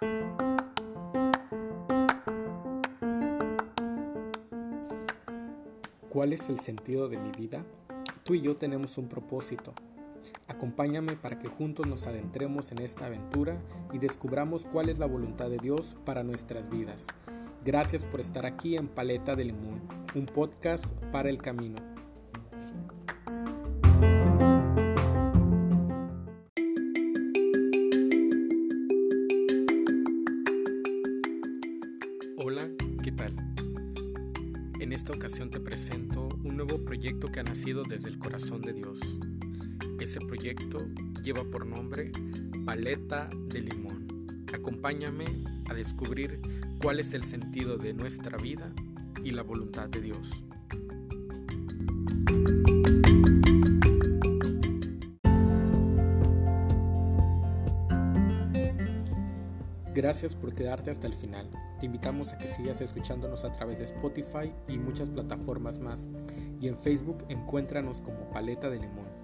¿Cuál es el sentido de mi vida? Tú y yo tenemos un propósito. Acompáñame para que juntos nos adentremos en esta aventura y descubramos cuál es la voluntad de Dios para nuestras vidas. Gracias por estar aquí en Paleta de Limón, un podcast para el camino. Hola, ¿qué tal? En esta ocasión te presento un nuevo proyecto que ha nacido desde el corazón de Dios. Ese proyecto lleva por nombre Paleta de Limón. Acompáñame a descubrir cuál es el sentido de nuestra vida y la voluntad de Dios. Gracias por quedarte hasta el final. Te invitamos a que sigas escuchándonos a través de Spotify y muchas plataformas más. Y en Facebook encuéntranos como Paleta de Limón.